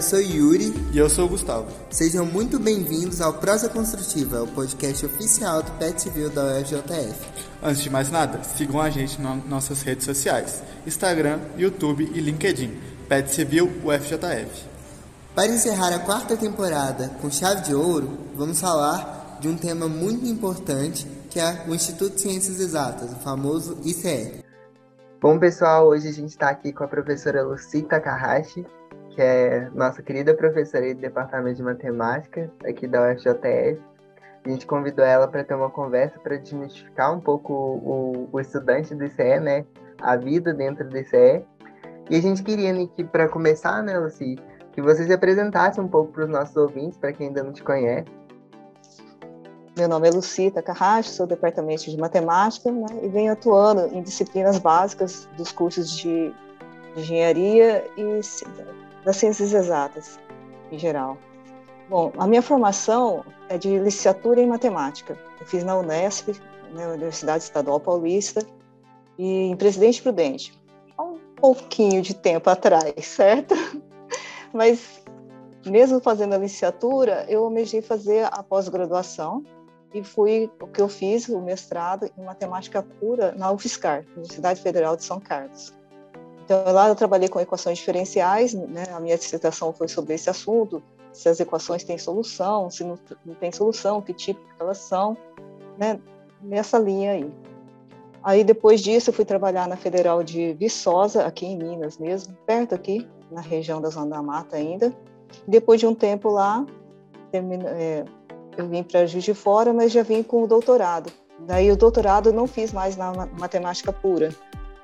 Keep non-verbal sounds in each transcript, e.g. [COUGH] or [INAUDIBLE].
eu sou Yuri. E eu sou o Gustavo. Sejam muito bem-vindos ao Prosa Construtiva, o podcast oficial do Pet Civil da UFJF. Antes de mais nada, sigam a gente nas nossas redes sociais: Instagram, YouTube e LinkedIn. Pet Civil UFJF. Para encerrar a quarta temporada com chave de ouro, vamos falar de um tema muito importante que é o Instituto de Ciências Exatas, o famoso ICE. Bom, pessoal, hoje a gente está aqui com a professora Lucy Takahashi, que é nossa querida professora do Departamento de Matemática aqui da UFJF. A gente convidou ela para ter uma conversa para desmistificar um pouco o, o, estudante do ICE, né? A vida dentro do ICE. E a gente queria que, para começar, né, Lucy, que você se apresentasse um pouco para os nossos ouvintes, para quem ainda não te conhece. Meu nome é Lucita Carrasco, sou do Departamento de Matemática né, e venho atuando em disciplinas básicas dos cursos de Engenharia e das Ciências Exatas, em geral. Bom, a minha formação é de licenciatura em Matemática. Eu fiz na Unesp, na né, Universidade Estadual Paulista, e em Presidente Prudente. Há um pouquinho de tempo atrás, [LAUGHS] certo? Mas, mesmo fazendo a licenciatura, eu almejei fazer a pós-graduação, e fui o que eu fiz o mestrado em matemática pura na UFSCar, Universidade Federal de São Carlos. Então lá eu trabalhei com equações diferenciais, né? A minha dissertação foi sobre esse assunto, se as equações têm solução, se não, não tem solução, que tipo elas são, né? Nessa linha aí. Aí depois disso eu fui trabalhar na Federal de Viçosa, aqui em Minas mesmo, perto aqui, na região da Zona da Mata ainda. Depois de um tempo lá, termina, é, eu vim para Juiz de Fora, mas já vim com o doutorado. Daí o doutorado não fiz mais na matemática pura,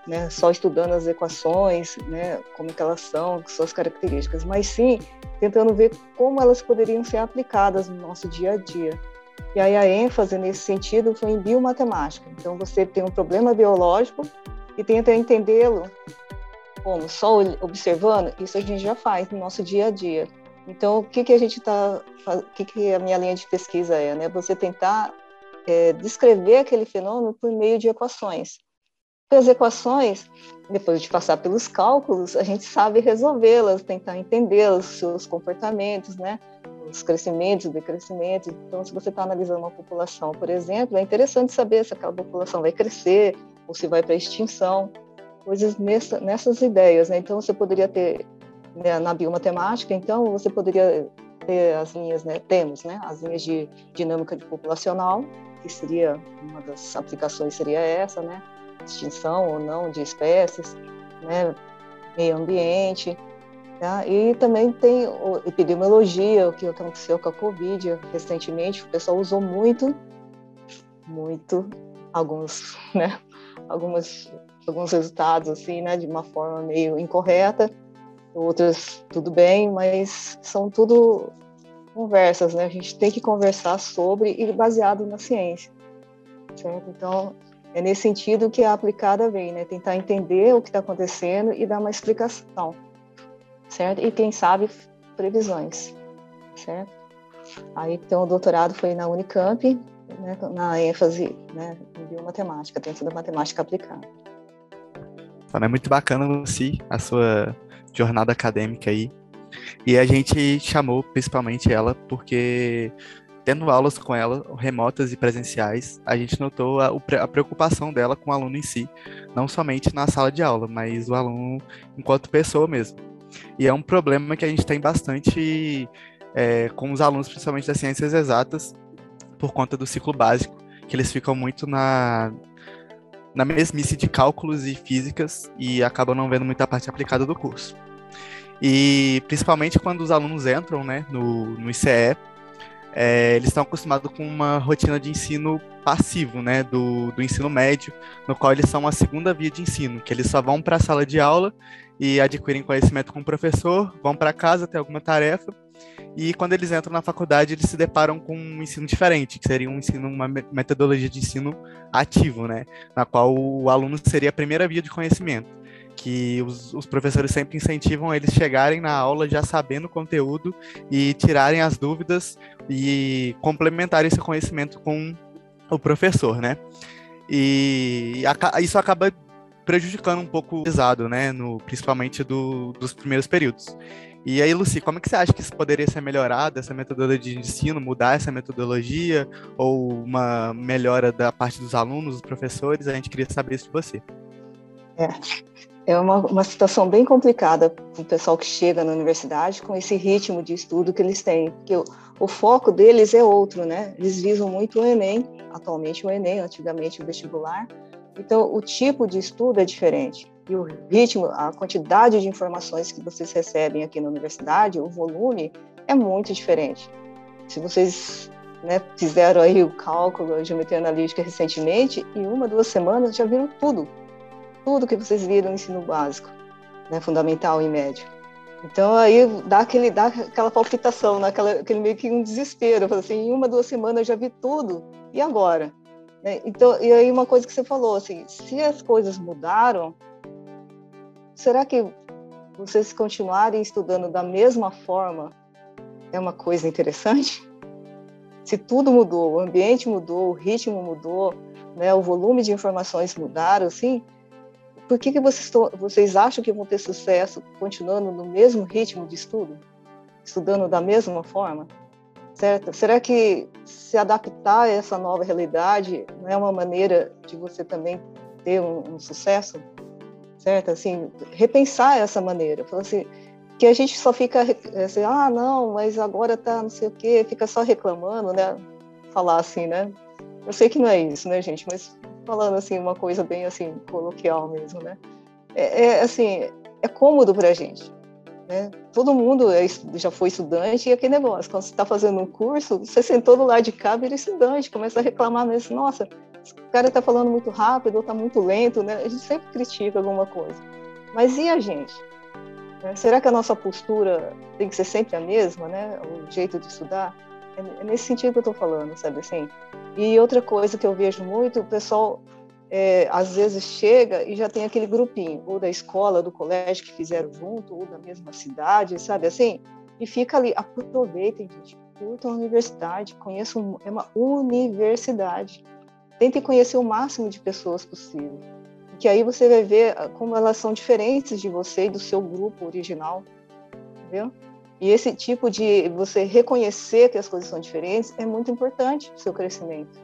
né, só estudando as equações, né, como que elas são, suas características, mas sim tentando ver como elas poderiam ser aplicadas no nosso dia a dia. E aí a ênfase nesse sentido foi em biomatemática. Então você tem um problema biológico e tenta entendê-lo como só observando, isso a gente já faz no nosso dia a dia. Então, o que, que a gente está, o que, que a minha linha de pesquisa é, né? Você tentar é, descrever aquele fenômeno por meio de equações. As equações, depois de passar pelos cálculos, a gente sabe resolvê-las, tentar entendê-las, seus comportamentos, né? Os crescimentos, decrescimentos. Então, se você está analisando uma população, por exemplo, é interessante saber se aquela população vai crescer ou se vai para extinção, coisas nessa, nessas ideias. Né? Então, você poderia ter né, na biomatemática, então você poderia ter as linhas, né, temos, né, as linhas de dinâmica de populacional, que seria uma das aplicações seria essa, né, extinção ou não de espécies, né, meio ambiente, tá? e também tem o, epidemiologia, o que aconteceu com a Covid recentemente, o pessoal usou muito, muito alguns, [LAUGHS] né, algumas alguns resultados assim, né, de uma forma meio incorreta, outras tudo bem, mas são tudo conversas, né? A gente tem que conversar sobre e baseado na ciência, certo? Então, é nesse sentido que a aplicada vem, né? Tentar entender o que está acontecendo e dar uma explicação, certo? E quem sabe previsões, certo? Aí, então, o doutorado foi na Unicamp, né, na ênfase né, em biomatemática, dentro da matemática aplicada. Então, é muito bacana, Lucy, a sua jornada acadêmica aí. E a gente chamou principalmente ela porque, tendo aulas com ela, remotas e presenciais, a gente notou a, a, preocupação dela com o aluno em si, não somente na sala de aula, mas o aluno enquanto pessoa mesmo. E é um problema que a gente tem bastante é, com os alunos, principalmente das ciências exatas, por conta do ciclo básico, que eles ficam muito na, na mesmice de cálculos e físicas e acabam não vendo muita parte aplicada do curso. E principalmente quando os alunos entram né, no, no ICE, é, eles estão acostumados com uma rotina de ensino passivo, né, do, do ensino médio, no qual eles são a segunda via de ensino, que eles só vão para a sala de aula e adquirem conhecimento com o professor, vão para casa ter alguma tarefa, e quando eles entram na faculdade, eles se deparam com um ensino diferente, que seria um ensino, uma metodologia de ensino ativo, né, na qual o aluno seria a primeira via de conhecimento que os, os, professores sempre incentivam eles chegarem na aula já sabendo o conteúdo e tirarem as dúvidas e complementarem esse conhecimento com o professor, né? E isso acaba prejudicando um pouco o pesado, né, no, principalmente do, dos primeiros períodos. E aí, Luci, como é que você acha que isso poderia ser melhorado, essa metodologia de ensino, mudar essa metodologia, ou uma melhora da parte dos alunos, dos professores? A gente queria saber isso de você. É, é uma, uma situação bem complicada para o pessoal que chega na universidade com esse ritmo de estudo que eles têm, porque o, o foco deles é outro, né? Eles visam muito o Enem, atualmente o Enem, antigamente o vestibular, então o tipo de estudo é diferente e o ritmo, a quantidade de informações que vocês recebem aqui na universidade, o volume é muito diferente. Se vocês né, fizeram aí o cálculo, a geometria analítica recentemente, em uma, duas semanas já viram tudo, tudo que vocês viram no ensino básico, né, fundamental e médio. Então aí dá aquele dá aquela palpitação, né, aquele meio que um desespero, assim, em uma duas semanas eu já vi tudo e agora? Né? Então e aí uma coisa que você falou assim, se as coisas mudaram, será que vocês continuarem estudando da mesma forma é uma coisa interessante? Se tudo mudou, o ambiente mudou, o ritmo mudou, né, o volume de informações mudaram, assim, por que, que vocês, vocês acham que vão ter sucesso continuando no mesmo ritmo de estudo? Estudando da mesma forma? Certo? Será que se adaptar a essa nova realidade não é uma maneira de você também ter um, um sucesso? certo? Assim, repensar essa maneira. Assim, que a gente só fica assim, ah, não, mas agora tá não sei o quê, fica só reclamando, né? Falar assim, né? Eu sei que não é isso, né, gente? Mas falando assim, uma coisa bem assim, coloquial mesmo, né? É, é assim, é cômodo para a gente. Né? Todo mundo é, já foi estudante e aquele negócio, quando você está fazendo um curso, você sentou do lado de cá, vira estudante, começa a reclamar mesmo, nossa, o cara está falando muito rápido ou está muito lento, né? A gente sempre critica alguma coisa. Mas e a gente? Né? Será que a nossa postura tem que ser sempre a mesma, né? O jeito de estudar? É, é nesse sentido que eu estou falando, sabe assim? E outra coisa que eu vejo muito, o pessoal é, às vezes chega e já tem aquele grupinho, ou da escola, do colégio que fizeram junto, ou da mesma cidade, sabe assim? E fica ali, aproveitem, gente, curtam a universidade, conheçam, é uma universidade. Tente conhecer o máximo de pessoas possível. Que aí você vai ver ah, como elas são diferentes de você e do seu grupo original, entendeu? E esse tipo de você reconhecer que as coisas são diferentes é muito importante para o seu crescimento.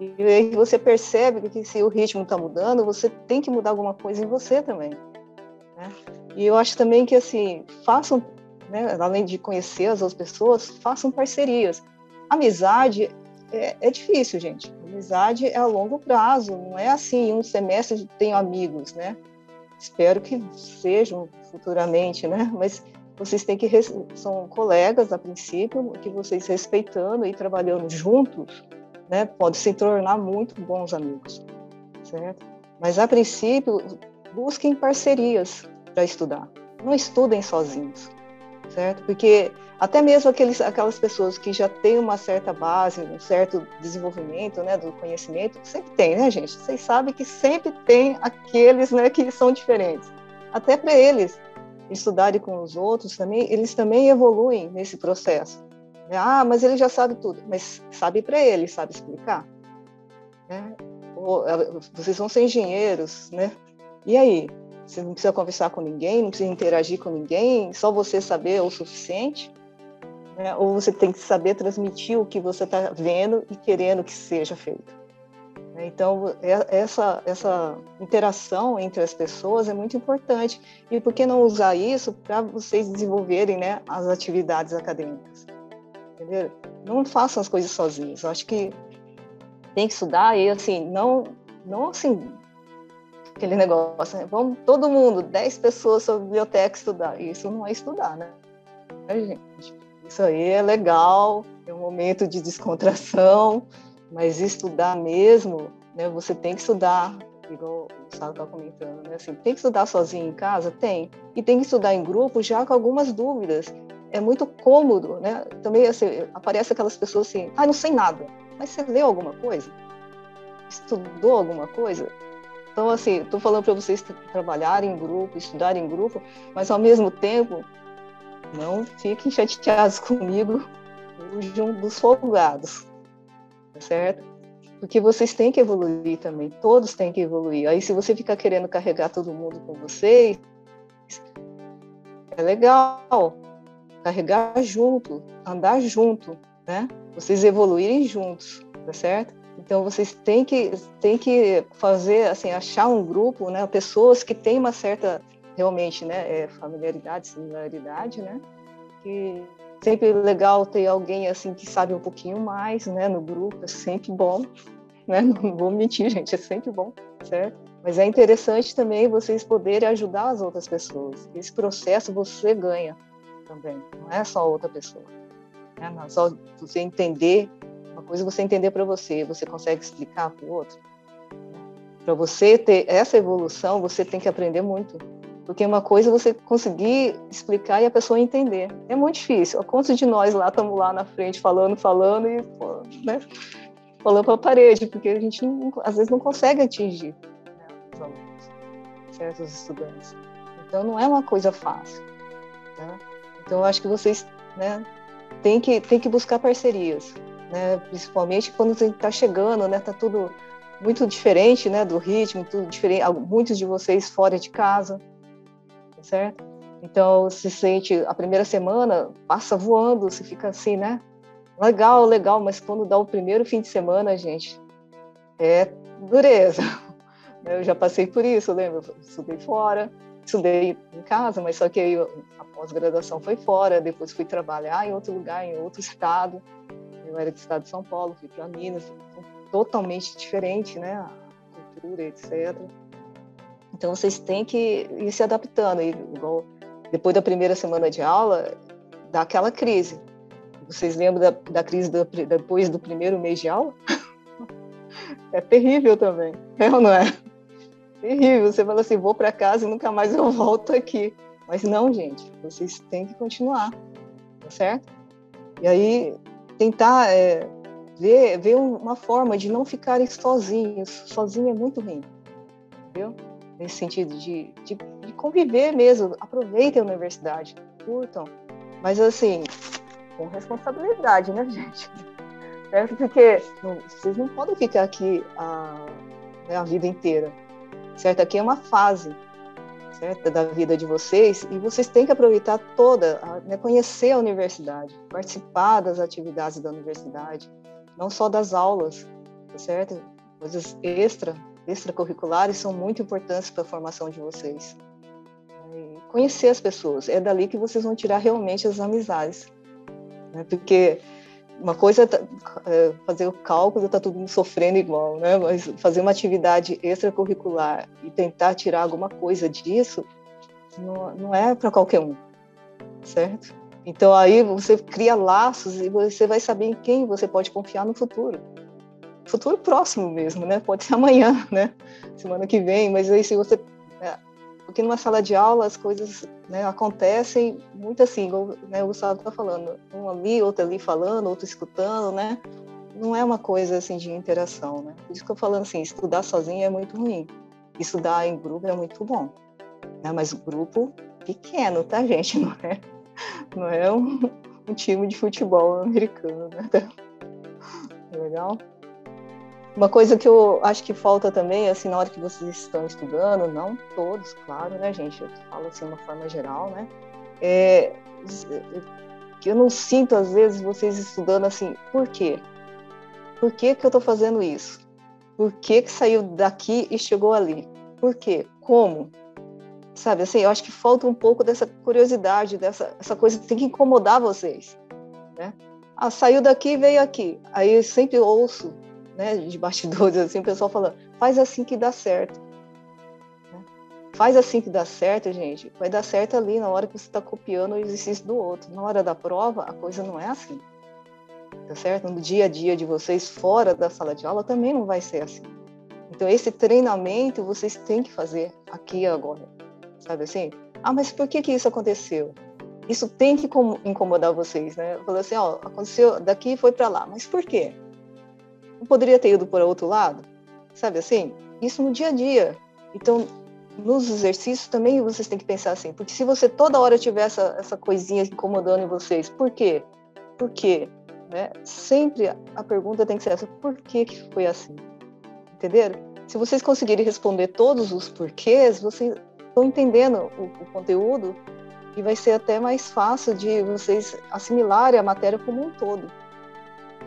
E aí você percebe que se o ritmo está mudando, você tem que mudar alguma coisa em você também. Né? E eu acho também que assim façam, né, além de conhecer as outras pessoas, façam parcerias. Amizade é, é, difícil, gente. Amizade é a longo prazo, não é assim, um semestre tenho amigos, né? Espero que sejam futuramente, né? Mas vocês têm que são colegas a princípio, que vocês respeitando e trabalhando juntos, né? Pode se tornar muito bons amigos, certo? Mas a princípio busquem parcerias para estudar. Não estudem sozinhos, certo? Porque até mesmo aqueles, aquelas pessoas que já têm uma certa base, um certo desenvolvimento, né, do conhecimento, sempre tem, né, gente? Vocês sabem que sempre tem aqueles, né, que são diferentes. Até para eles estudarem com os outros também, eles também evoluem nesse processo. Ah, mas ele já sabe tudo, mas sabe para ele, sabe explicar, né? Eh, vocês vão ser engenheiros, né? E aí? Você não precisa conversar com ninguém, não precisa interagir com ninguém, só você saber é o suficiente? Né? Ou você tem que saber transmitir o que você está vendo e querendo que seja feito. Né? Então, é, essa, essa interação entre as pessoas é muito importante. E por que não usar isso para vocês desenvolverem né, as atividades acadêmicas? Entendeu? Não façam as coisas sozinhos. Eu acho que tem que estudar e, assim, não, não assim, aquele negócio, né? vamos todo mundo, 10 pessoas sobre biblioteca estudar. Isso não é estudar, né? É, gente, isso aí é legal, é um momento de descontração, mas estudar mesmo, né? Você tem que estudar, igual o Gustavo está comentando, né? Assim, tem que estudar sozinho em casa? Tem. E tem que estudar em grupo já com algumas dúvidas. É muito cômodo, né? Também assim, aparece aquelas pessoas assim, ah, não sei nada. Mas você leu alguma coisa? Estudou alguma coisa? Então, assim, estou falando para vocês trabalharem em grupo, estudarem em grupo, mas ao mesmo tempo, não fiquem chateados [LAUGHS] comigo, fujam dos folgados, certo? Porque vocês têm que evoluir também, todos têm que evoluir. Aí, se você ficar querendo carregar todo mundo com vocês, é legal carregar junto, andar junto, né? Vocês evoluírem juntos, tá certo? Então vocês têm que têm que fazer assim achar um grupo, né? Pessoas que têm uma certa realmente, né? É, familiaridade, similaridade, né? Que sempre legal ter alguém assim que sabe um pouquinho mais, né? No grupo é sempre bom, né? [LAUGHS] Não vou mentir, gente, é sempre bom, certo? Mas é interessante também vocês poderem ajudar as outras pessoas. Esse processo você ganha também, não é só outra pessoa. Né? É só você entender, uma coisa é você entender para você, você consegue explicar para o outro. Para você ter essa evolução, você tem que aprender muito. Porque uma coisa é você conseguir explicar e a pessoa entender. É muito difícil. Quantos de nós lá estamos lá na frente falando, falando e né, falando para a parede, porque a gente não, às vezes não consegue atingir os alunos, certos estudantes. Então não é uma coisa fácil. Né? Então eu acho que vocês né, têm que, têm que buscar parcerias, né? principalmente quando está chegando, né? Está tudo muito diferente né, do ritmo, tudo diferente, muitos de vocês fora de casa, tá certo? Então se sente a primeira semana passa voando, você fica assim, né? Legal, legal, mas quando dá o primeiro fim de semana, gente, é dureza. [LAUGHS] Eu já passei por isso, lembra? Eu estudei fora, estudei em casa, mas só que aí a pós-graduação foi fora, depois fui trabalhar em outro lugar, em outro [LAUGHS] estado. Eu era do estado de São Paulo, fui para Minas, totalmente diferente, né? A cultura, etc. Então vocês têm que ir se adaptando. E, igual, depois da primeira semana de aula, dá aquela crise. Vocês lembram da, da crise do, depois do primeiro mês de aula? [LAUGHS] é terrível também, é ou não é? terrível. Você fala assim, vou para casa e nunca mais eu volto aqui. Mas não, gente, vocês têm que continuar, tá certo? E aí tentar é, ver, ver uma forma de não ficarem sozinhos. Sozinho é muito ruim, entendeu? Nesse sentido de, de, de conviver mesmo. Aproveitem a universidade, curtam. Mas assim, com responsabilidade, né, [LAUGHS] gente? Certo? Porque não, vocês não podem ficar aqui a, né, a vida inteira certo? Aqui é uma fase, certo? Da vida de vocês e vocês têm que aproveitar toda, né, conhecer a universidade, participar das atividades da universidade, não só das aulas, tá certo? Coisas extra, extracurriculares são muito importantes para a formação de vocês. Conhecer as pessoas, é dali que vocês vão tirar realmente as amizades, né? Porque uma coisa é, é fazer o cálculo, tá todo mundo sofrendo igual, né? Mas fazer uma atividade extracurricular e tentar tirar alguma coisa disso não, não é para qualquer um, certo? Então aí você cria laços e você vai saber em quem você pode confiar no futuro. Futuro próximo mesmo, né? Pode ser amanhã, [LAUGHS] né? Semana que vem, mas aí se você porque numa sala de aula as coisas né, acontecem muito assim, como né, o Gustavo está falando, um ali, outro ali falando, outro escutando, né? Não é uma coisa assim de interação, né? Por isso que eu falando assim, estudar sozinho é muito ruim. Estudar em grupo é muito bom, né? Mas grupo pequeno, tá, gente? [LAUGHS] Não é, não é um, um time de futebol americano, né? [LAUGHS] Legal? Uma coisa que eu acho que falta também, assim, na hora que vocês estão estudando, não todos, claro, né, gente? Eu falo assim de uma forma geral, né? É, que eu não sinto, às vezes, vocês estudando assim, por quê? Por que, que eu estou fazendo isso? Por que, que saiu daqui e chegou ali? Por quê? Como? Sabe, assim, eu acho que falta um pouco dessa curiosidade, dessa essa coisa que tem que incomodar vocês, né? Ah, saiu daqui e veio aqui. Aí eu sempre ouço né, de bastidores, assim, o pessoal falando, faz assim que dá certo. Né? Faz assim que dá certo, gente. Vai dar certo ali na hora que você está copiando o exercício do outro. Na hora da prova, a coisa não é assim. Tá certo? No dia a dia de vocês, fora da sala de aula, também não vai ser assim. Então, esse treinamento vocês têm que fazer aqui e agora. Sabe assim? Ah, mas por que que isso aconteceu? Isso tem que incomodar vocês, né? Falou assim, ó, aconteceu daqui foi para lá. Mas por quê? Não poderia ter ido para outro lado? Sabe assim? Isso no dia a dia. Então, nos exercícios também vocês têm que pensar assim, porque se você toda hora tiver essa, essa coisinha incomodando em vocês, por quê? Por quê? né? Sempre a pergunta tem que ser essa: por que, que foi assim? Entenderam? Se vocês conseguirem responder todos os porquês, vocês estão entendendo o, o conteúdo e vai ser até mais fácil de vocês assimilarem a matéria como um todo,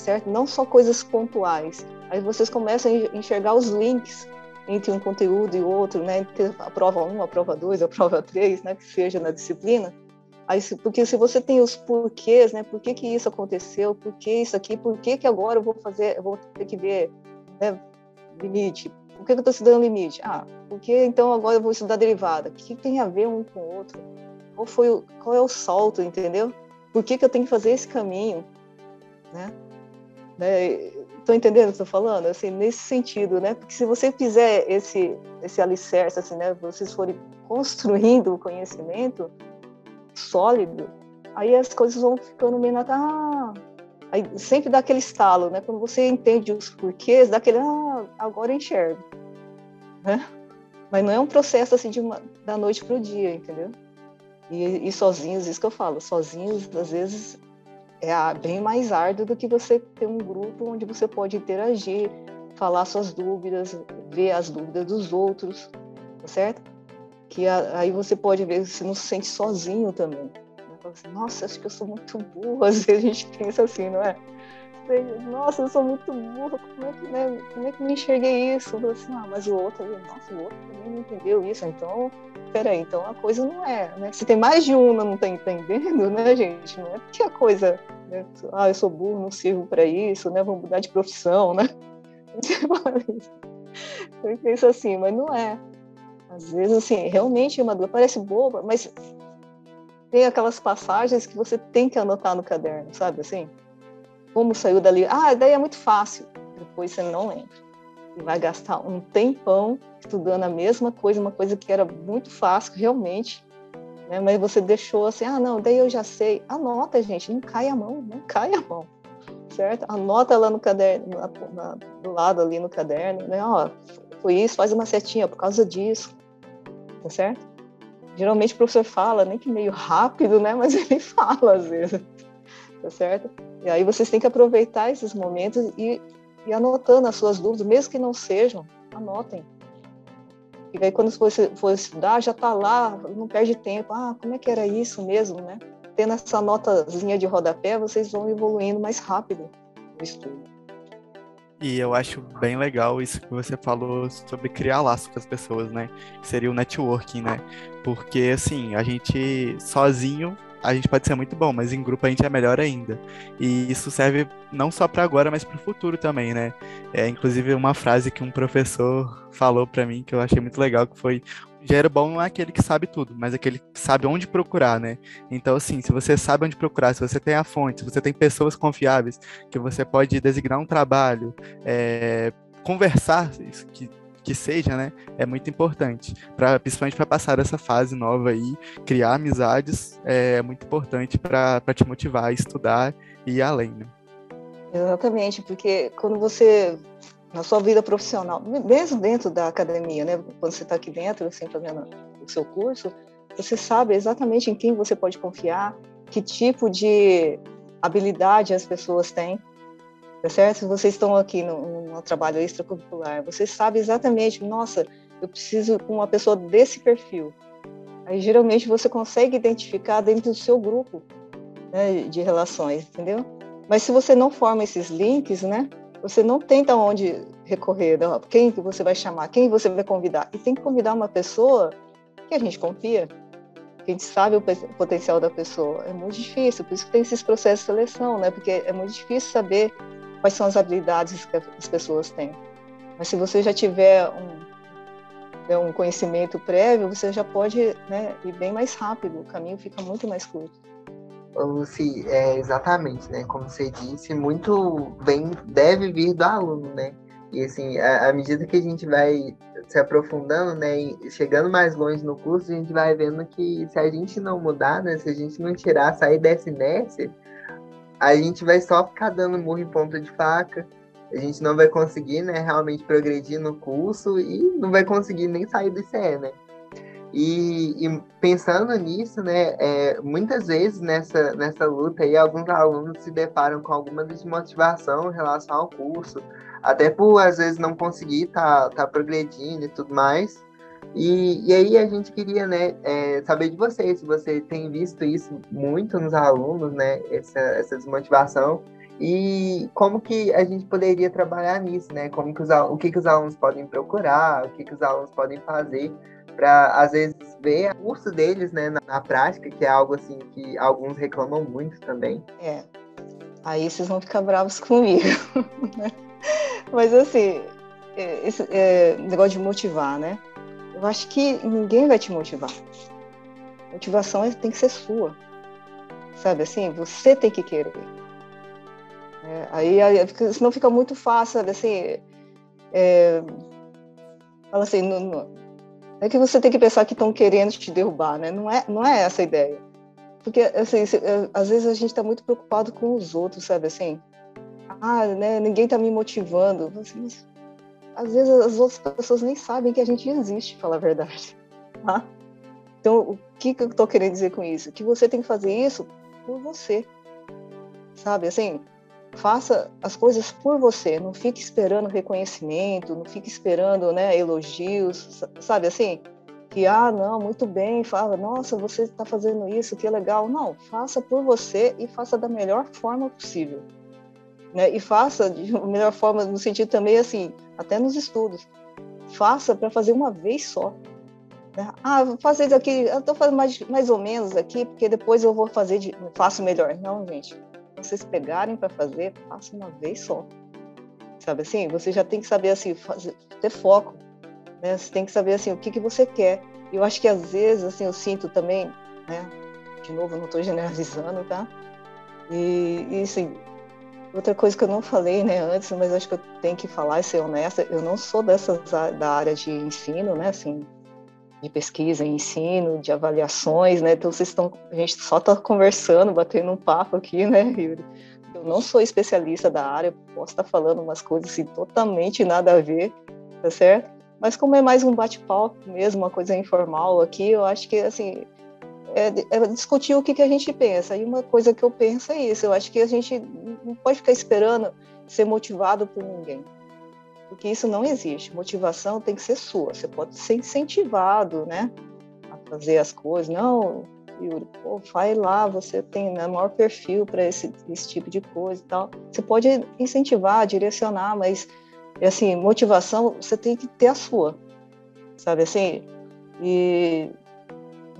certo? Não só coisas pontuais. Aí vocês começam a enxergar os links entre um conteúdo e outro, né? A prova 1, a prova 2, a prova 3, né? Que seja na disciplina. Aí, porque se você tem os porquês, né? Por que, que isso aconteceu? Por que isso aqui? Por que, que agora eu vou fazer, eu vou ter que ver né, limite? Por que, que eu estou estudando limite? Ah, porque então agora eu vou estudar derivada. O que tem a ver um com o outro? Qual, foi o, qual é o salto, entendeu? Por que, que eu tenho que fazer esse caminho? Né? Né? Estou entendendo o que estou falando? Assim, nesse sentido, né? Porque se você fizer esse, esse alicerce, assim, né? Vocês forem construindo o conhecimento sólido, aí as coisas vão ficando meio... Ah, aí sempre dá aquele estalo, né? Quando você entende os porquês, dá aquele... Ah, agora enxergo. Né? Mas não é um processo assim de uma, da noite para o dia, entendeu? E, e sozinhos, isso que eu falo, sozinhos, às vezes, é bem mais árduo do que você ter um grupo onde você pode interagir, falar suas dúvidas, ver as dúvidas dos outros, tá certo? Que aí você pode ver se não se sente sozinho também. Né? Assim, Nossa, acho que eu sou muito burro. [LAUGHS] Às vezes a gente pensa assim, não é? Nossa, eu sou muito burro. Como é que, né, como é que me enxerguei isso? Eu assim, ah, mas o outro, nossa, o outro também não entendeu isso. Então, peraí, então a coisa não é, né? Se tem mais de um não está entendendo, né, gente? Não é porque a coisa, né? ah, eu sou burro, não sirvo para isso, né? Vou mudar de profissão, né? [LAUGHS] Eu penso assim, mas não é. Às vezes, assim, realmente é uma dúvida, parece boba, mas tem aquelas passagens que você tem que anotar no caderno, sabe assim? Como saiu dali? Ah, daí é muito fácil. Depois você não lembra e vai gastar um tempão estudando a mesma coisa, uma coisa que era muito fácil realmente, né? mas você deixou assim, ah, não, daí eu já sei. Anota, gente, não cai a mão, não cai a mão, certo? Anota lá no caderno, na, na, do lado ali no caderno, né? Ó, foi isso, faz uma setinha por causa disso, tá certo? Geralmente o professor fala, nem que meio rápido, né? Mas [LAUGHS] ele fala às vezes, tá certo? E aí vocês têm que aproveitar esses momentos e e anotando as suas dúvidas, mesmo que não sejam, anotem. E aí, quando você for estudar, já está lá, não perde tempo. Ah, como é que era isso mesmo, né? Tendo essa notazinha de rodapé, vocês vão evoluindo mais rápido no estudo. E eu acho bem legal isso que você falou sobre criar laços com as pessoas, né? Seria o networking, né? Porque, assim, a gente sozinho a gente pode ser muito bom, mas em grupo a gente é melhor ainda. E isso serve não só para agora, mas para o futuro também, né? É inclusive uma frase que um professor falou para mim que eu achei muito legal, que foi engenheiro bom não é aquele que sabe tudo, mas aquele que sabe onde procurar, né? Então, assim, se você sabe onde procurar, se você tem a fonte, se você tem pessoas confiáveis, que você pode designar um trabalho, é, conversar, isso que que seja, né, é muito importante, pra, principalmente para passar essa fase nova aí, criar amizades é muito importante para te motivar a estudar e ir além. Né? Exatamente, porque quando você, na sua vida profissional, mesmo dentro da academia, né, quando você está aqui dentro, assim, fazendo o seu curso, você sabe exatamente em quem você pode confiar, que tipo de habilidade as pessoas têm, tá certo? Se vocês estão aqui no, no trabalho extracurricular, você sabe exatamente, nossa, eu preciso com uma pessoa desse perfil. Aí geralmente você consegue identificar dentro do seu grupo né, de relações, entendeu? Mas se você não forma esses links, né, você não tem de onde recorrer, não, quem que você vai chamar, quem você vai convidar. E tem que convidar uma pessoa que a gente confia, que a gente sabe o potencial da pessoa. É muito difícil, por isso que tem esses processos de seleção, né? Porque é muito difícil saber quais são as habilidades que as pessoas têm. Mas se você já tiver um, né, um conhecimento prévio, você já pode né, ir bem mais rápido, o caminho fica muito mais curto. Lucy, é, exatamente, né? Como você disse, muito bem deve vir do aluno, né? E assim, à medida que a gente vai se aprofundando, né, e chegando mais longe no curso, a gente vai vendo que se a gente não mudar, né, se a gente não tirar, sair dessa inércia, a gente vai só ficar dando murro em ponta de faca. A gente não vai conseguir, né, realmente progredir no curso e não vai conseguir nem sair do ICE, né? E, e, pensando nisso, né, é, muitas vezes nessa, nessa luta aí, alguns alunos se deparam com alguma desmotivação em relação ao curso, até por às vezes não conseguir tá, tá progredindo e tudo mais. E, e aí a gente queria né, é, saber de vocês, se você tem visto isso muito nos alunos, né, essa, essa desmotivação, e como que a gente poderia trabalhar nisso, né? Como que os, o que, que os alunos podem procurar, o que, que os alunos podem fazer para às vezes ver o curso deles, né, na, na, prática, que é algo assim que alguns reclamam muito também. É. Aí vocês vão ficar bravos comigo. [LAUGHS] Né? Mas assim, é, esse é, negócio de motivar, né? Eu acho que ninguém vai te motivar. Motivação é, tem que ser sua. Sabe assim, você tem que querer. É, aí, aí senão fica muito fácil, sabe assim. É, fala assim, não, não, é que você tem que pensar que estão querendo te derrubar, né? Não é, não é essa a ideia. Porque, assim, se, é, às vezes a gente está muito preocupado com os outros, sabe assim? Ah, né, ninguém está me motivando. Assim, mas, às vezes as outras pessoas nem sabem que a gente existe, falar a verdade. Tá? Então, o que, que eu estou querendo dizer com isso? Que você tem que fazer isso por você. Sabe, assim, faça as coisas por você, não fique esperando reconhecimento, não fique esperando, né, elogios, sabe assim? Que, ah, não, muito bem, fala, nossa, você está fazendo isso, que legal. Não, faça por você e faça da melhor forma possível. Né? E faça de melhor forma, no sentido também, assim, até nos estudos. Faça para fazer uma vez só. Né? Ah, vou fazer isso aqui, eu estou fazendo mais, mais ou menos aqui, porque depois eu vou fazer, de, faço melhor. Não, gente vocês pegarem para fazer, faça uma vez só. Sabe assim? Você já tem que saber assim, fazer, ter foco. Né? Você tem que saber assim o que, que você quer. Eu acho que às vezes assim eu sinto também, né? De novo, não estou generalizando, tá? E, e assim, outra coisa que eu não falei, né, antes, mas acho que eu tenho que falar e ser honesta, eu não sou dessa da área de ensino, né, assim, de pesquisa, ensino, de avaliações, né? Então vocês estão, a gente só está conversando, batendo um papo aqui, né, Yuri? Eu não sou especialista da área, posso estar falando umas coisas assim totalmente nada a ver, tá certo? Mas como é mais um bate-papo mesmo, uma coisa informal aqui, eu acho que assim é, é discutir o que, que a gente pensa. E uma coisa que eu penso é isso. Eu acho que a gente não pode ficar esperando ser motivado por ninguém porque isso não existe. Motivação tem que ser sua. Você pode ser incentivado, né, a fazer as coisas. Não, Yuri, pô, vai lá, você tem né, maior perfil para esse, esse tipo de coisa e tal. Você pode incentivar, direcionar, mas assim, motivação você tem que ter a sua, sabe assim? E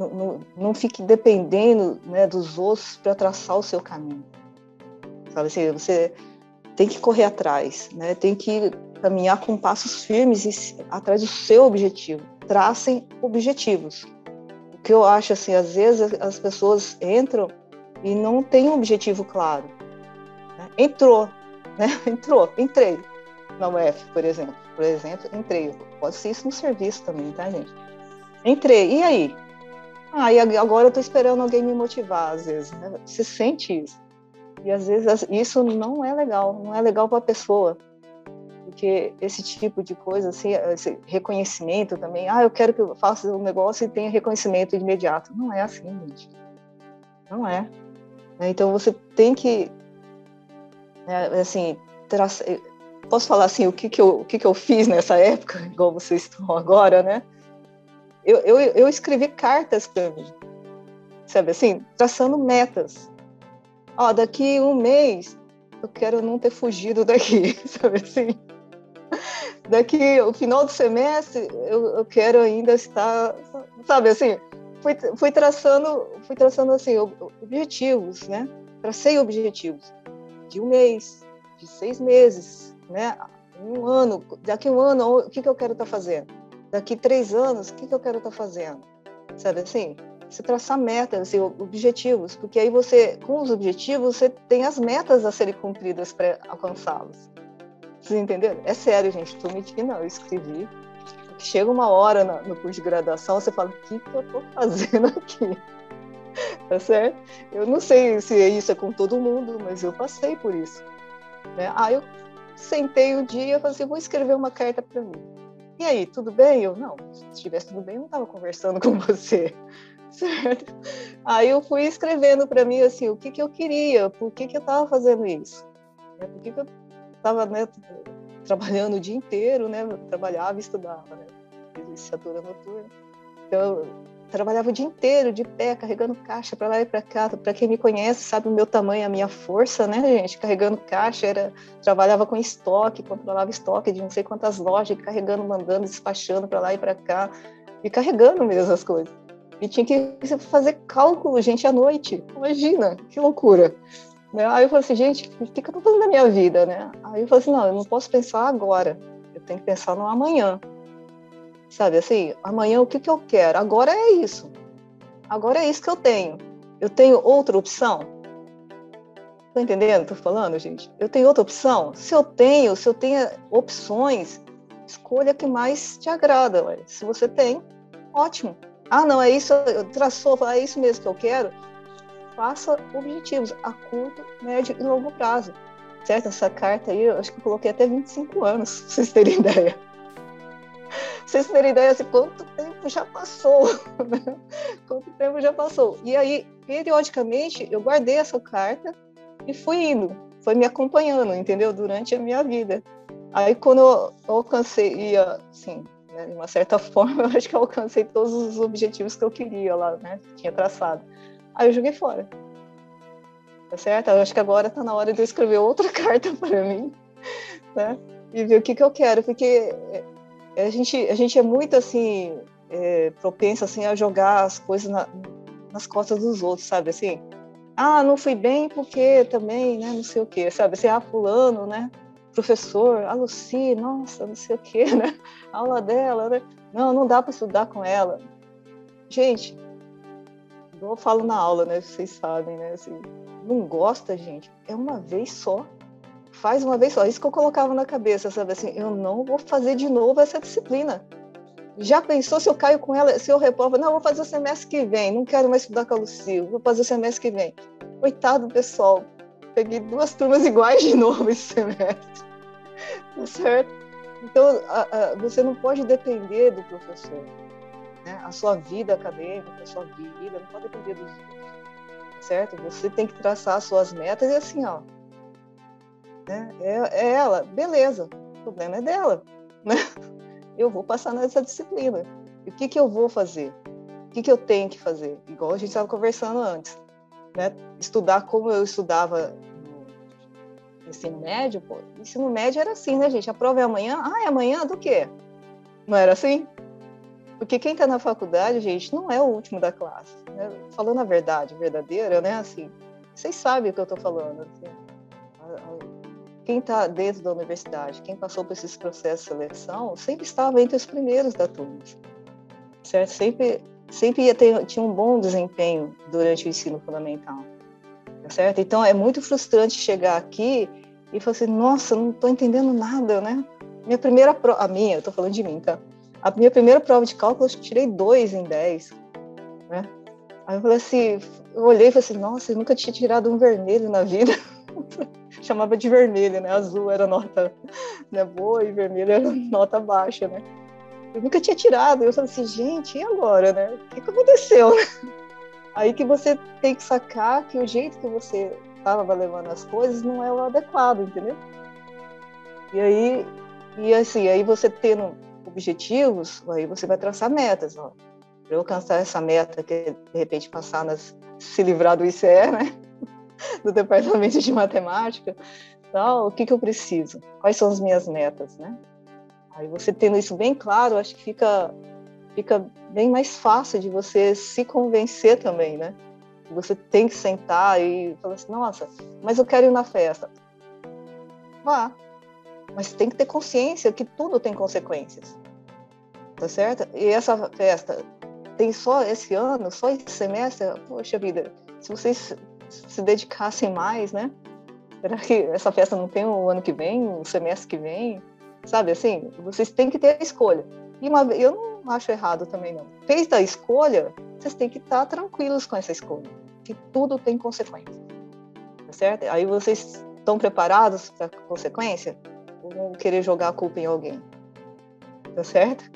não, não fique dependendo né, dos outros para traçar o seu caminho, sabe assim? Você tem que correr atrás, né? Tem que caminhar com passos firmes e, atrás do seu objetivo. Tracem objetivos. O que eu acho assim, às vezes as pessoas entram e não têm um objetivo claro. Né? Entrou, né? [LAUGHS] Entrou, entrei na UF, por exemplo. Por exemplo, entrei. Pode ser isso no serviço também, tá, gente? Entrei. E aí? Ah, e agora eu estou esperando alguém me motivar, às vezes. Né? Você sente isso. E às vezes isso não é legal, não é legal para a pessoa porque esse tipo de coisa, assim, esse reconhecimento também, ah, eu quero que eu faça um negócio e tenha reconhecimento imediato. Não é assim, gente. Não é. Né, então você tem que, né, assim, traçar, posso falar assim, o que que eu, o que que eu fiz nessa época, [LAUGHS] igual vocês estão agora, né? Eu, eu, eu escrevi cartas para mim, sabe assim, traçando metas. Ó, daqui um mês eu quero não ter fugido daqui, [LAUGHS] sabe assim? daqui o final do semestre eu, eu, quero ainda estar, sabe assim, fui, fui traçando, fui traçando assim objetivos, né? Tracei objetivos de um mês, de seis meses, né? Um ano, daqui um ano o que que eu quero estar fazendo? Daqui três anos o que que eu quero estar fazendo? Sabe assim? Você traçar metas, assim, objetivos, porque aí você, com os objetivos, você tem as metas a serem cumpridas para alcançá-los. Vocês entenderam? É sério, gente, tô mentindo, não. Eu escrevi. Chega uma hora no curso de graduação, você fala, o que, que eu tô fazendo aqui? [LAUGHS] tá certo? Eu não sei se isso é com todo mundo, mas eu passei por isso. Né? Aí eu sentei um dia e falei assim, vou escrever uma carta para mim. E aí, tudo bem? Eu, não, se estivesse tudo bem, eu não estava conversando com você, [LAUGHS] certo? Aí eu fui escrevendo para mim, assim, o que que eu queria, por que que eu estava fazendo isso, né? por que que eu estava né, trabalhando o dia inteiro, né? Eu trabalhava estudava, né? licenciatura noturna. Então, trabalhava o dia inteiro de pé, carregando caixa para lá e para cá. Para quem me conhece, sabe o meu tamanho, a minha força, né, gente? Carregando caixa, era trabalhava com estoque, controlava estoque de não sei quantas lojas, carregando, mandando, despachando para lá e para cá, e carregando mesmo as coisas. E tinha que fazer cálculo, gente, à noite. Imagina, que loucura. Né? Aí eu falei assim, gente, o que, eu tô fazendo na minha vida, né? Aí eu falei assim, não, eu não posso pensar agora, eu tenho que pensar no amanhã. Sabe assim, amanhã o que, que eu quero? Agora é isso. Agora é isso que eu tenho. Eu tenho outra opção? Tá entendendo? Tô falando, gente? Eu tenho outra opção? Se eu tenho, se eu tenho opções, escolha que mais te agrada. Ué. Se você tem, ótimo. Ah, não, é isso, traçou, é isso mesmo que eu quero. Faça objetivos a curto, médio e longo prazo. Certo? Essa carta aí, eu acho que eu coloquei até 25 anos, [LAUGHS] pra vocês terem ideia vocês terem ideia, assim, quanto tempo já passou, [LAUGHS] né? quanto tempo já passou. E aí, periodicamente, eu guardei essa carta e fui indo, foi me acompanhando, entendeu? Durante a minha vida. Aí, quando eu alcancei, assim, né, de uma certa [LAUGHS] forma, eu acho que eu alcancei todos os objetivos que eu queria lá, né? Tinha traçado. Aí eu joguei fora. Tá certo? Eu acho que agora está na hora de eu escrever outra [LAUGHS] carta para mim, né? E ver o que, que eu quero, porque a gente, a gente é muito assim é, propenso assim a jogar as coisas na, nas costas dos outros, sabe assim? Ah, não fui bem porque também, né? Não sei o quê, sabe? Assim, ah, fulano, né? Professor, a Lucy, nossa, não sei o quê, [LAUGHS] né? Aula dela, né? Não, não dá para estudar com ela. Gente, eu falo na aula, né? Vocês sabem, né? Assim, não gosta, gente, é uma vez só faz uma vez só. Isso que eu colocava na cabeça, sabe assim, eu não vou fazer de novo essa disciplina. Já pensou se eu caio com ela, se eu reprovo? Não, vou fazer o semestre que vem, não quero mais estudar com a Lucil, vou fazer o semestre que vem. Coitado, pessoal, peguei duas turmas [LAUGHS] iguais de novo esse semestre. Tá certo? Então, a, a, você não pode depender do professor. Né? A sua vida acadêmica, a sua vida, não pode depender dos outros. Certo? Você tem que traçar as suas metas e assim, ó, né? É, é ela, beleza, o problema é dela. Né? [LAUGHS] Eu vou passar nessa disciplina. E o que, que eu vou fazer? O que, que eu tenho que fazer? Igual a gente estava conversando antes. Né? Estudar como eu estudava no ensino médio, pô, ensino médio era assim, né, gente? A prova é amanhã? Ah, é amanhã do quê? Não era assim? Porque quem está na faculdade, gente, não é o último da classe. Né? Falando a verdade verdadeira, né? Assim, vocês sabem o que eu estou falando. Assim quem está dentro da universidade, quem passou por esses processos de seleção, sempre estava entre os primeiros da turma, certo? Sempre, sempre ia ter, tinha um bom desempenho durante o ensino fundamental, certo? Então é muito frustrante chegar aqui e falar assim, nossa, não estou entendendo nada, né? Minha primeira prova, a minha, estou falando de mim, tá? A minha primeira prova de cálculo, eu tirei dois em dez, né? Aí eu falei assim, eu olhei e falei assim, nossa, eu nunca tinha tirado um vermelho na vida. [LAUGHS] [LAUGHS] chamava de vermelho, né? Azul era nota né, boa e vermelho era [LAUGHS] nota baixa, né? Eu nunca tinha tirado. Eu falei assim, gente, e agora, né? O que, que aconteceu? [LAUGHS] Aí que você tem que sacar que o jeito que você estava levando as coisas não é o adequado, entendeu? E aí, e assim, aí você tendo objetivos, aí você vai traçar metas, ó. Para eu alcançar essa meta, que de repente passar nas se livrar do ICE, né? [LAUGHS] do departamento de matemática, então, o que, que eu preciso? Quais são as minhas metas, né? Aí você tendo isso bem claro, acho que fica, fica bem mais fácil de você se convencer também, né? Você tem que sentar e falar assim, nossa, mas eu quero ir na festa. Vá, mas tem que ter consciência que tudo tem consequências, tá certo? E essa festa tem só esse ano, só esse semestre, poxa vida, se vocês se dedicassem mais, né? Será que essa festa não tem o ano que vem, o semestre que vem? Sabe assim, vocês têm que ter a escolha. E uma, eu não acho errado também, não. Fez a escolha, vocês têm que estar tranquilos com essa escolha, que tudo tem consequência. Tá certo? Aí vocês estão preparados para a consequência? Ou vão querer jogar a culpa em alguém? tá certo?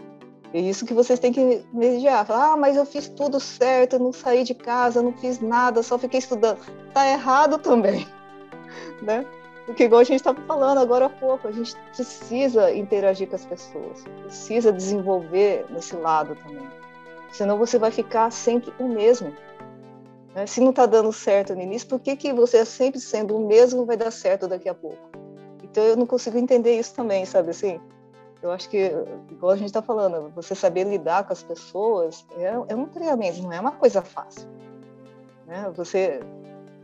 É isso que vocês têm que mediar. Falar, ah, mas eu fiz tudo certo, não saí de casa, não fiz nada, só fiquei estudando. Tá errado também, [LAUGHS] né? Porque igual a gente estava falando agora há pouco, a gente precisa interagir com as pessoas, precisa desenvolver nesse lado também. Senão você vai ficar sempre o mesmo. Né? Se não está dando certo no início, por que, que você sempre sendo o mesmo vai dar certo daqui a pouco? Então eu não consigo entender isso também, sabe assim? Eu acho que, igual a gente está falando, você saber lidar com as pessoas é, é um treinamento, não é uma coisa fácil. Né? Você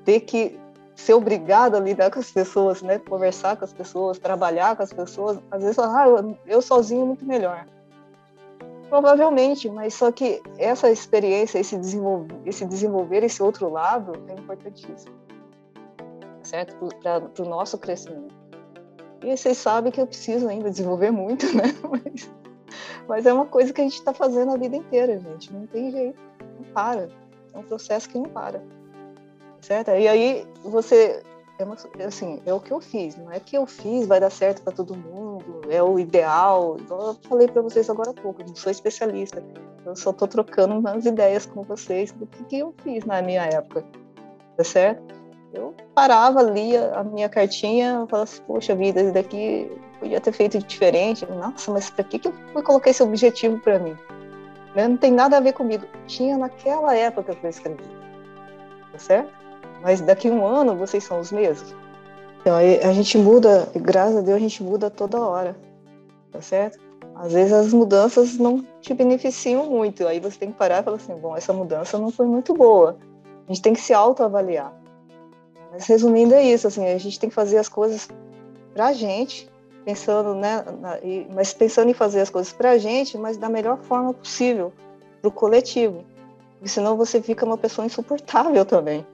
ter que ser obrigado a lidar com as pessoas, né? Conversar com as pessoas, trabalhar com as pessoas. Às vezes, ah, eu, eu sozinho muito melhor. Provavelmente, mas só que essa experiência, esse desenvolver, esse desenvolver esse outro lado é importantíssimo, certo? Para o nosso crescimento. E vocês sabem que eu preciso ainda desenvolver muito, [LAUGHS] né? Mas, mas é uma coisa que a gente está fazendo a vida inteira, gente. Não tem jeito, não para. É um processo que não para, certo? E aí você assim, é o que eu fiz, não é que eu fiz, vai dar certo para todo mundo, é o ideal. Igual eu falei para vocês agora há pouco, eu não sou especialista, eu só estou trocando umas ideias com vocês do que, que eu fiz na minha época, tá certo? Eu parava, lia a minha cartinha, falava assim, poxa vida, isso daqui podia ter feito diferente. Nossa, mas para que, que eu colocar esse objetivo para mim? Né, não tem nada a ver comigo. Tinha naquela época que eu escrevi, tá certo? mas daqui a um ano vocês são os mesmos. Então a gente muda, graças a Deus a gente muda toda hora, tá certo? Às vezes as mudanças não te beneficiam muito, aí você tem que parar e falar assim, bom, essa mudança não foi muito boa. A gente tem que se autoavaliar. Mas resumindo é isso, assim, a gente tem que fazer as coisas pra gente, pensando, né, na, e, mas pensando em fazer as coisas pra gente, mas da melhor forma possível, pro coletivo. Porque senão você fica uma pessoa insuportável também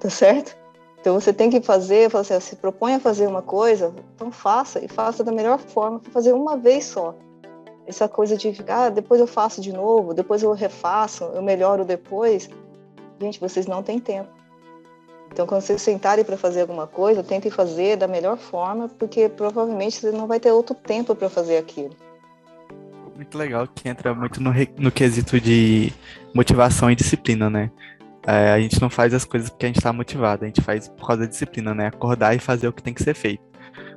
tá certo? Então você tem que fazer, assim, se propõe a fazer uma coisa, então faça e faça da melhor forma, fazer uma vez só. Essa coisa de ficar, ah, depois eu faço de novo, depois eu refaço, eu melhoro depois. Gente, vocês não têm tempo. Então, quando vocês sentarem para fazer alguma coisa, tentem fazer da melhor forma, porque provavelmente você não vai ter outro tempo para fazer aquilo. Muito legal que entra muito no, no quesito de motivação e disciplina, né? É, a gente não faz as coisas porque a gente está motivado, a gente faz por causa da disciplina, né? Acordar e fazer o que tem que ser feito.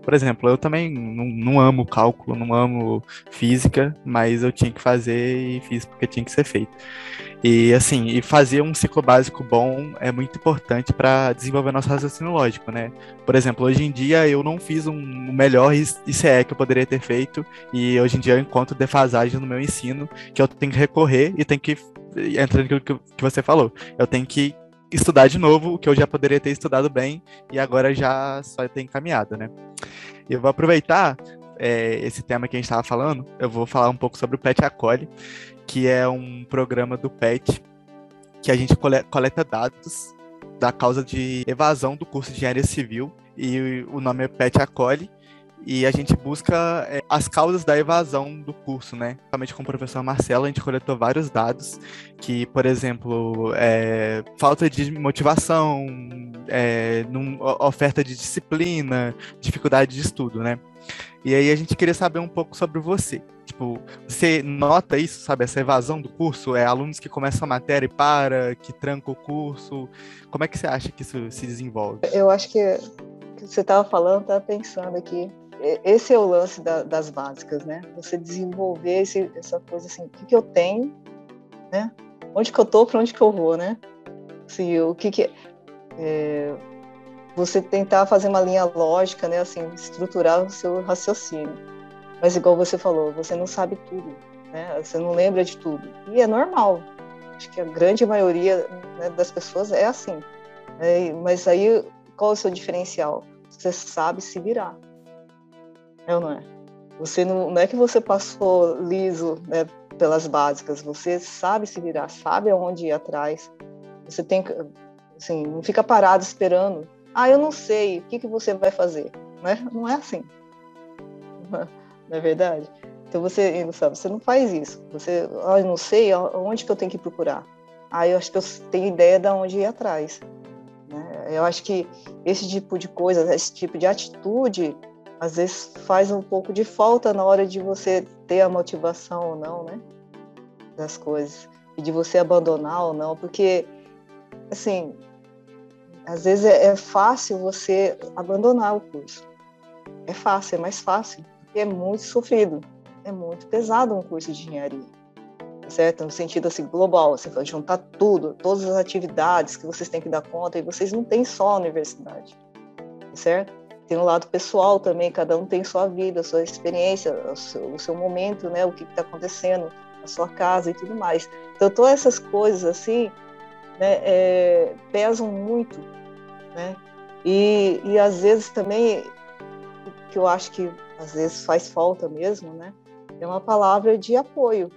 Por exemplo, eu também não, não, amo cálculo, não amo física, mas eu tinha que fazer e fiz porque tinha que ser feito. E assim, e fazer um ciclo básico bom é muito importante para desenvolver nosso raciocínio lógico, né? Por exemplo, hoje em dia eu não fiz um melhor ICE que eu poderia ter feito, e hoje em dia eu encontro defasagem no meu ensino que eu tenho que recorrer e tenho que entrando naquilo que você falou, eu tenho que estudar de novo o que eu já poderia ter estudado bem e agora já só tem caminhado, né? Eu vou aproveitar é, esse tema que a gente estava falando, eu vou falar um pouco sobre o PET Acolhe, que é um programa do PET que a gente coleta dados da causa de evasão do curso de engenharia civil e o nome é PET Acolhe e a gente busca é, as causas da evasão do curso, né? Realmente com o professor Marcelo, a gente coletou vários dados que, por exemplo, é, falta de motivação, é, num, oferta de disciplina, dificuldade de estudo, né? E aí a gente queria saber um pouco sobre você. Tipo, você nota isso, sabe? Essa evasão do curso? É alunos que começam a matéria e para, que trancam o curso. Como é que você acha que isso se desenvolve? Eu acho que você estava falando, estava pensando aqui esse é o lance da, das básicas, né? Você desenvolver esse, essa coisa assim, o que, que eu tenho, né? Onde que eu tô, para onde que eu vou, né? Assim, o que que é, você tentar fazer uma linha lógica, né? Assim, estruturar o seu raciocínio. Mas igual você falou, você não sabe tudo, né? Você não lembra de tudo e é normal. Acho que a grande maioria né, das pessoas é assim. Né? Mas aí qual é o seu diferencial? Você sabe se virar. É ou não é? Você não, não é que você passou liso né, pelas básicas, você sabe se virar, sabe aonde ir atrás. Você tem assim, não fica parado esperando. Ah, eu não sei, o que, que você vai fazer? Não é, não é assim. [LAUGHS] Não é verdade? Então você, sabe, você não faz isso. Você, ah, eu não sei, onde que eu tenho que procurar? Ah, eu acho que eu tenho ideia de onde ir atrás. Né? Eu acho que esse tipo de coisa, esse tipo de atitude às vezes faz um pouco de falta na hora de você ter a motivação ou não, né? Das coisas. E de você abandonar ou não, porque, assim, às vezes é, é fácil você abandonar o curso. É fácil, é mais fácil, porque é muito sofrido, é muito pesado um curso de engenharia certo? No sentido assim global, você vai juntar tudo, todas as atividades que vocês têm que dar conta e vocês não têm só a universidade, certo? Tem um lado pessoal também, cada um tem sua vida, sua experiência, o seu, o seu momento, né? O que está acontecendo na sua casa e tudo mais. Então todas essas coisas assim, né? É, pesam muito, né? E, e às vezes também que eu acho que às vezes faz falta mesmo, né? É uma palavra de apoio,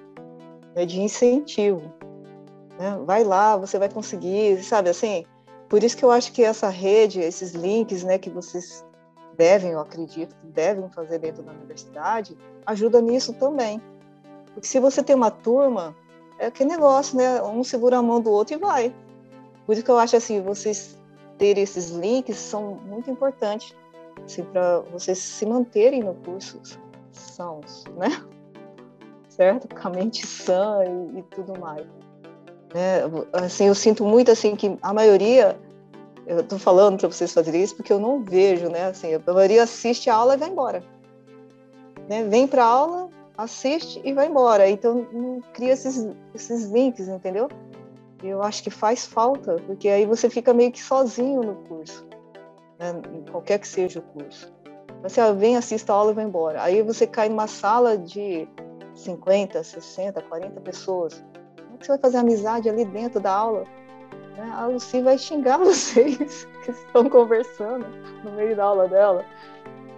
né, de incentivo. Né? Vai lá, você vai conseguir, sabe assim? Por isso que eu acho que essa rede, esses links, né, que vocês devem, eu acredito, que devem fazer dentro da universidade, ajuda nisso também. Porque se você tem uma turma, é que negócio, né? Um segura a mão do outro e vai. Por isso que eu acho assim, vocês terem esses links são muito importantes, assim, para vocês se manterem no curso sãos, né? [LAUGHS] certo? Com a mente sã e, e tudo mais. É, assim, eu sinto muito assim que a maioria, eu estou falando para vocês fazerem isso porque eu não vejo, né? Assim, a maioria assiste a aula e vai embora. Né? Vem para a aula, assiste e vai embora. Então não cria esses, esses links, entendeu? Eu acho que faz falta, porque aí você fica meio que sozinho no curso, né? qualquer que seja o curso. Você ah, vem, assista a aula e vai embora. Aí você cai numa sala de 50, 60, 40 pessoas. Como é que você vai fazer amizade ali dentro da aula? Né? A Lucy vai xingar [LAUGHS] vocês que estão conversando no meio da aula dela,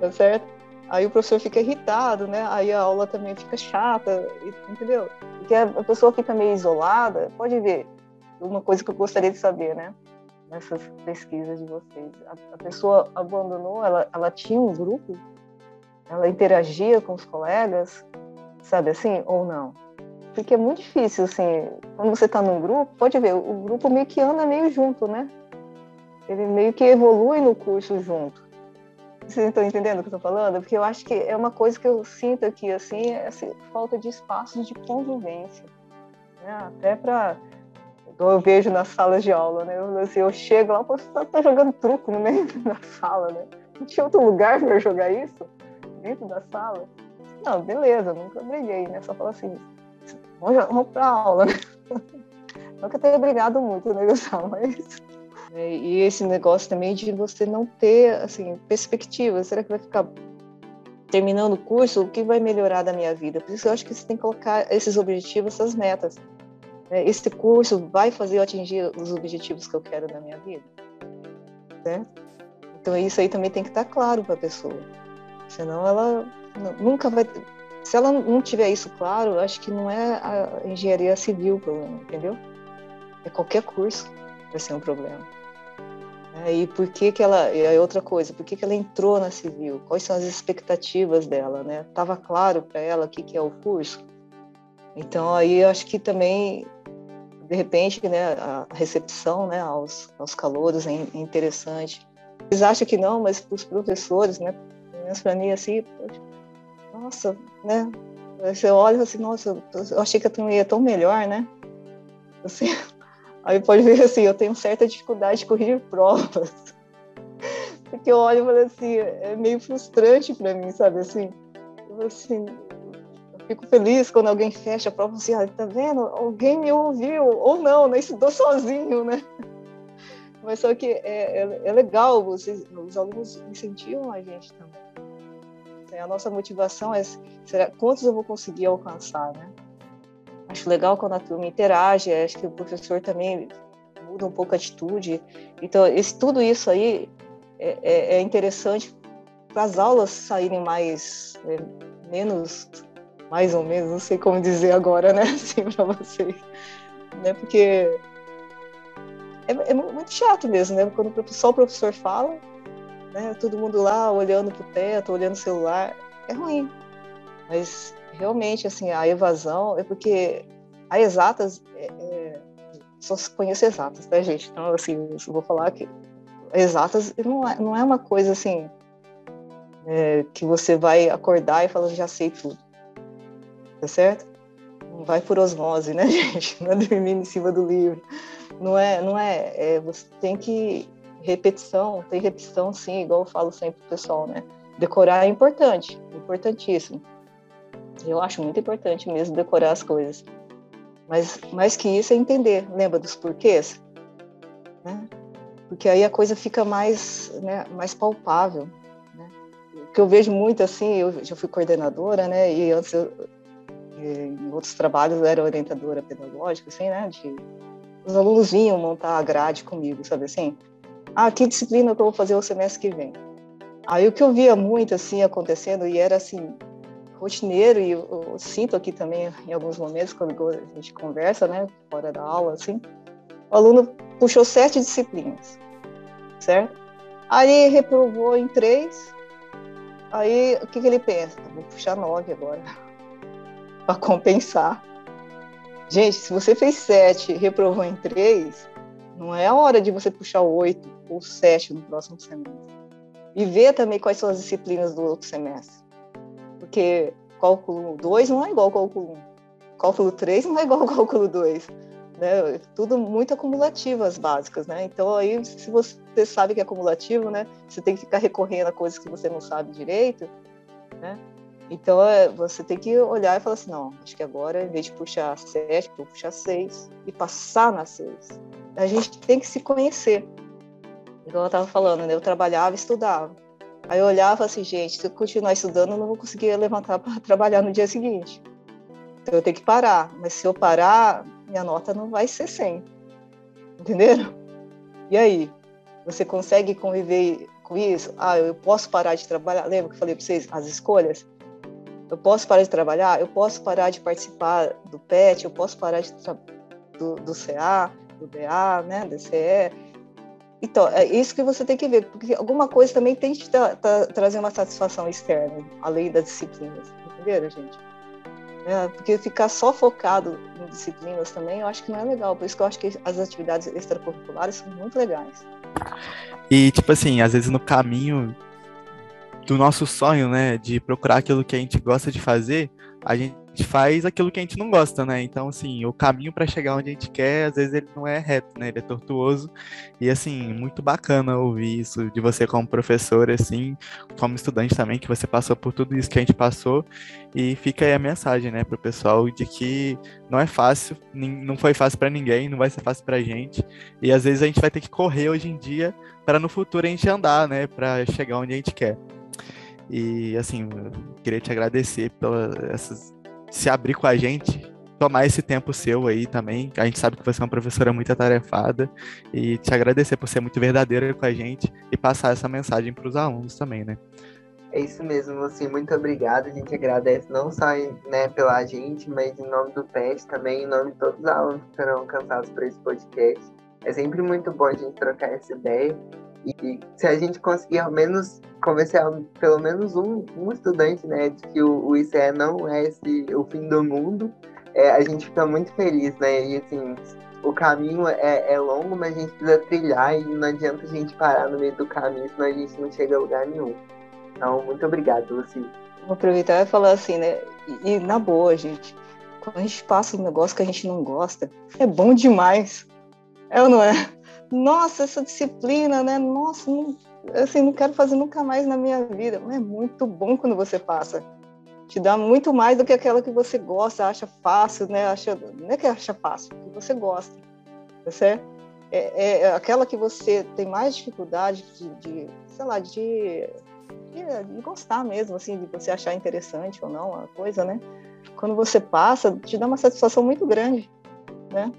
tá certo? Aí o professor fica irritado, né? Aí a aula também fica chata, entendeu? Porque a pessoa fica meio isolada. Pode ver, uma coisa que eu gostaria de saber, né? Nessas pesquisas de vocês. A, a pessoa abandonou, ela, ela tinha um grupo, ela interagia com os colegas, sabe assim, ou não. Porque é muito difícil, assim, quando você está num grupo, pode ver, o grupo meio que anda meio junto, né? Ele meio que evolui no curso junto. Vocês estão entendendo o que eu estou falando? Porque eu acho que é uma coisa que eu sinto aqui, assim, é essa falta de espaços de convivência. Né? Até para eu vejo nas salas de aula, né? Eu, assim, eu chego lá, você tá, tá jogando truco no meio [LAUGHS] da sala, né? Não tinha outro lugar para jogar isso dentro da sala. Não, beleza, nunca briguei, né? Só falo assim, vamos, pra aula, né? [LAUGHS] nunca tenho brigado muito, né, Gustavo? [LAUGHS] Mas... É, e esse negócio também de você não ter, assim, perspectiva. Será que vai ficar terminando o curso? O que vai melhorar da minha vida? Por isso eu acho que você tem que colocar esses objetivos, essas metas. É, esse curso vai fazer eu atingir os objetivos que eu quero da minha vida? Então isso aí também tem que estar claro para a pessoa. Senão ela nunca vai. Se ela não tiver isso claro, acho que não é a engenharia civil o problema, entendeu? É qualquer curso vai ser um problema. É, e por que que ela, e outra coisa, por que que ela entrou na civil? Quais são as expectativas dela, né? Tava claro para ela o que que é o curso? Então aí eu acho que também de repente, né, a recepção, né, aos, aos calouros é interessante. Eles acham que não, mas para os professores, né, para mim assim, nossa, né? Você olha assim, nossa, eu achei que a turma ia tão melhor, né? Assim, [LAUGHS] aí pode ver assim, eu tenho certa dificuldade de corrigir provas. [LAUGHS] Porque eu olho e falo assim, é meio frustrante para mim, sabe? Assim, eu, assim, eu fico feliz quando alguém fecha a prova assim, ah, tá vendo? Alguém me ouviu, ou não, né? Estudou sozinho, né? [LAUGHS] Mas só que é, é, é legal, vocês, os alunos incentivam a gente também. A nossa motivação é será, quantos eu vou conseguir alcançar, né? Acho legal quando a turma interage, acho que o professor também muda um pouco a atitude. Então, esse, tudo isso aí é, é, é interessante para as aulas saírem mais, é, menos, mais ou menos, não sei como dizer agora, né, [LAUGHS] assim, para vocês. Né? Porque é, é, muito chato mesmo, né? Quando só o professor fala, né? Todo mundo lá olhando para o teto, olhando o celular, é ruim. Mas realmente, assim, a evasão é porque a exatas, é, é, só se conhece exatas, né, gente? Então, assim, vou falar que exatas não é, não é uma coisa assim é, que você vai acordar e falar, já sei tudo. Tá certo? Não vai por osmose, né, [LAUGHS] gente? Não é dormindo em cima do livro. Não é, não é, é você tem que repetição, tem repetição sim, igual eu falo sempre pro pessoal, né? Decorar é importante, importantíssimo. Eu acho muito importante mesmo decorar as coisas. Mas mais que isso é entender, lembra dos porquês? Né? Porque aí a coisa fica mais, né, mais palpável. Né? O que eu vejo muito assim, eu já fui coordenadora, né? E antes eu, em outros trabalhos eu era orientadora pedagógica, assim, né? De, os alunos vinham montar a grade comigo, sabe assim? Ah, que disciplina que eu vou fazer o semestre que vem? Aí o que eu via muito assim acontecendo e era assim rotineiro e eu, eu, sinto aqui também em alguns momentos quando a gente conversa, né, fora da aula, assim, o aluno puxou sete disciplinas, certo? Aí reprovou em três, aí o que, que ele pensa? Vou puxar nove agora, [LAUGHS] para compensar. Gente, se você fez sete reprovou em três, não é a hora de você puxar oito ou sete no próximo semestre. E ver também quais são as disciplinas do outro semestre porque cálculo 2 não é igual ao cálculo 1. Cálculo 3 não é igual ao [LAUGHS] cálculo 2. Né? Tudo muito acumulativo as básicas, né? Então aí, se você sabe que é acumulativo, né? Você tem que ficar recorrendo a coisas que você não sabe direito, né? Então é, você tem que olhar e falar assim, não, acho que agora, em vez de puxar sete, vou puxar seis e passar na seis. A gente tem que se conhecer. Igual eu estava falando, né? Eu trabalhava e estudava. Aí eu olhava assim, gente, se eu continuar estudando, eu não vou conseguir levantar para [LAUGHS] trabalhar no dia seguinte. Então eu tenho que parar. Mas se eu parar, minha nota não vai ser 100. Entenderam? E aí? Você consegue conviver com isso? Ah, eu posso parar de trabalhar? Lembra que eu falei para vocês as escolhas? Eu posso parar de trabalhar? Eu posso parar de participar do PET? Eu posso parar de do, do CA, do BA, né, DCE? Então, é isso que você tem que ver, porque alguma coisa também tem que tra tra trazer uma satisfação externa, além das disciplinas, entenderam, gente? É, porque ficar só focado em disciplinas também, eu acho que não é legal. Por isso que eu acho que as atividades extracurriculares são muito legais. E, tipo assim, às vezes no caminho do nosso sonho, né, de procurar aquilo que a gente gosta de fazer, a gente faz aquilo que a gente não gosta, né? Então, assim, o caminho para chegar onde a gente quer, às vezes ele não é reto, né? Ele é tortuoso. E, assim, muito bacana ouvir isso de você como professor, assim, como estudante também, que você passou por tudo isso que a gente passou. E fica aí a mensagem, né, pro pessoal de que não é fácil, não foi fácil para ninguém, não vai ser fácil pra gente. E às vezes a gente vai ter que correr hoje em dia para no futuro a gente andar, né, para chegar onde a gente quer. E assim, queria te agradecer pelas essas se abrir com a gente, tomar esse tempo seu aí também. A gente sabe que você é uma professora muito atarefada e te agradecer por ser muito verdadeira com a gente e passar essa mensagem para os alunos também, né? É isso mesmo, assim, muito obrigado. A gente agradece não só né, pela gente, mas em nome do PET também, em nome de todos os alunos que serão alcançados por esse podcast. É sempre muito bom a gente trocar essa ideia e se a gente conseguir ao menos convencer pelo menos um, um estudante, né, de que o, o ICE não é esse, o fim do mundo, é, a gente fica muito feliz, né? E assim, o caminho é, é, longo, mas a gente precisa trilhar e não adianta a gente parar no meio do caminho, senão a gente não chega a lugar nenhum. Então, muito obrigado, Luci. Vou aproveitar e falar assim, né? E, e na boa, gente, quando a gente passa um negócio que a gente não gosta, é bom demais. É ou não é? Nossa, essa disciplina, né? Nossa, não, assim, não quero fazer nunca mais na minha vida. Mas é muito bom quando você passa. Te dá muito mais do que aquela que você gosta, acha fácil, né? Acha, não é que acha fácil, que você gosta, tá certo? É, é aquela que você tem mais dificuldade de, de sei lá, de, de, de, gostar mesmo, assim, de você achar interessante ou não a coisa, né? Quando você passa, te dá uma satisfação muito grande, né?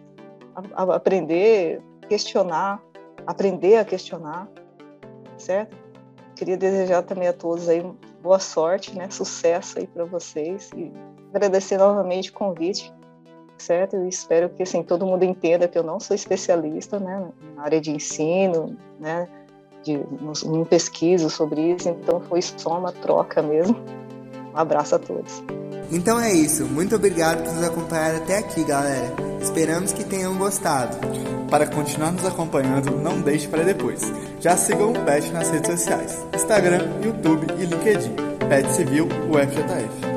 Aprender, questionar, aprender a questionar, certo? Queria desejar também a todos aí boa sorte, né? Sucesso aí para vocês e agradecer novamente o convite, certo? E espero que assim todo mundo entenda que eu não sou especialista, né, na área de ensino, né? De, não pesquiso sobre isso, então foi só uma troca mesmo. Um abraço a todos. Então é isso. Muito obrigado por nos acompanhar até aqui, galera. Esperamos que tenham gostado. para continuar nos acompanhando, não deixe para depois. Já sigam o PET nas redes sociais: Instagram, YouTube e LinkedIn. PET Civil UFJF.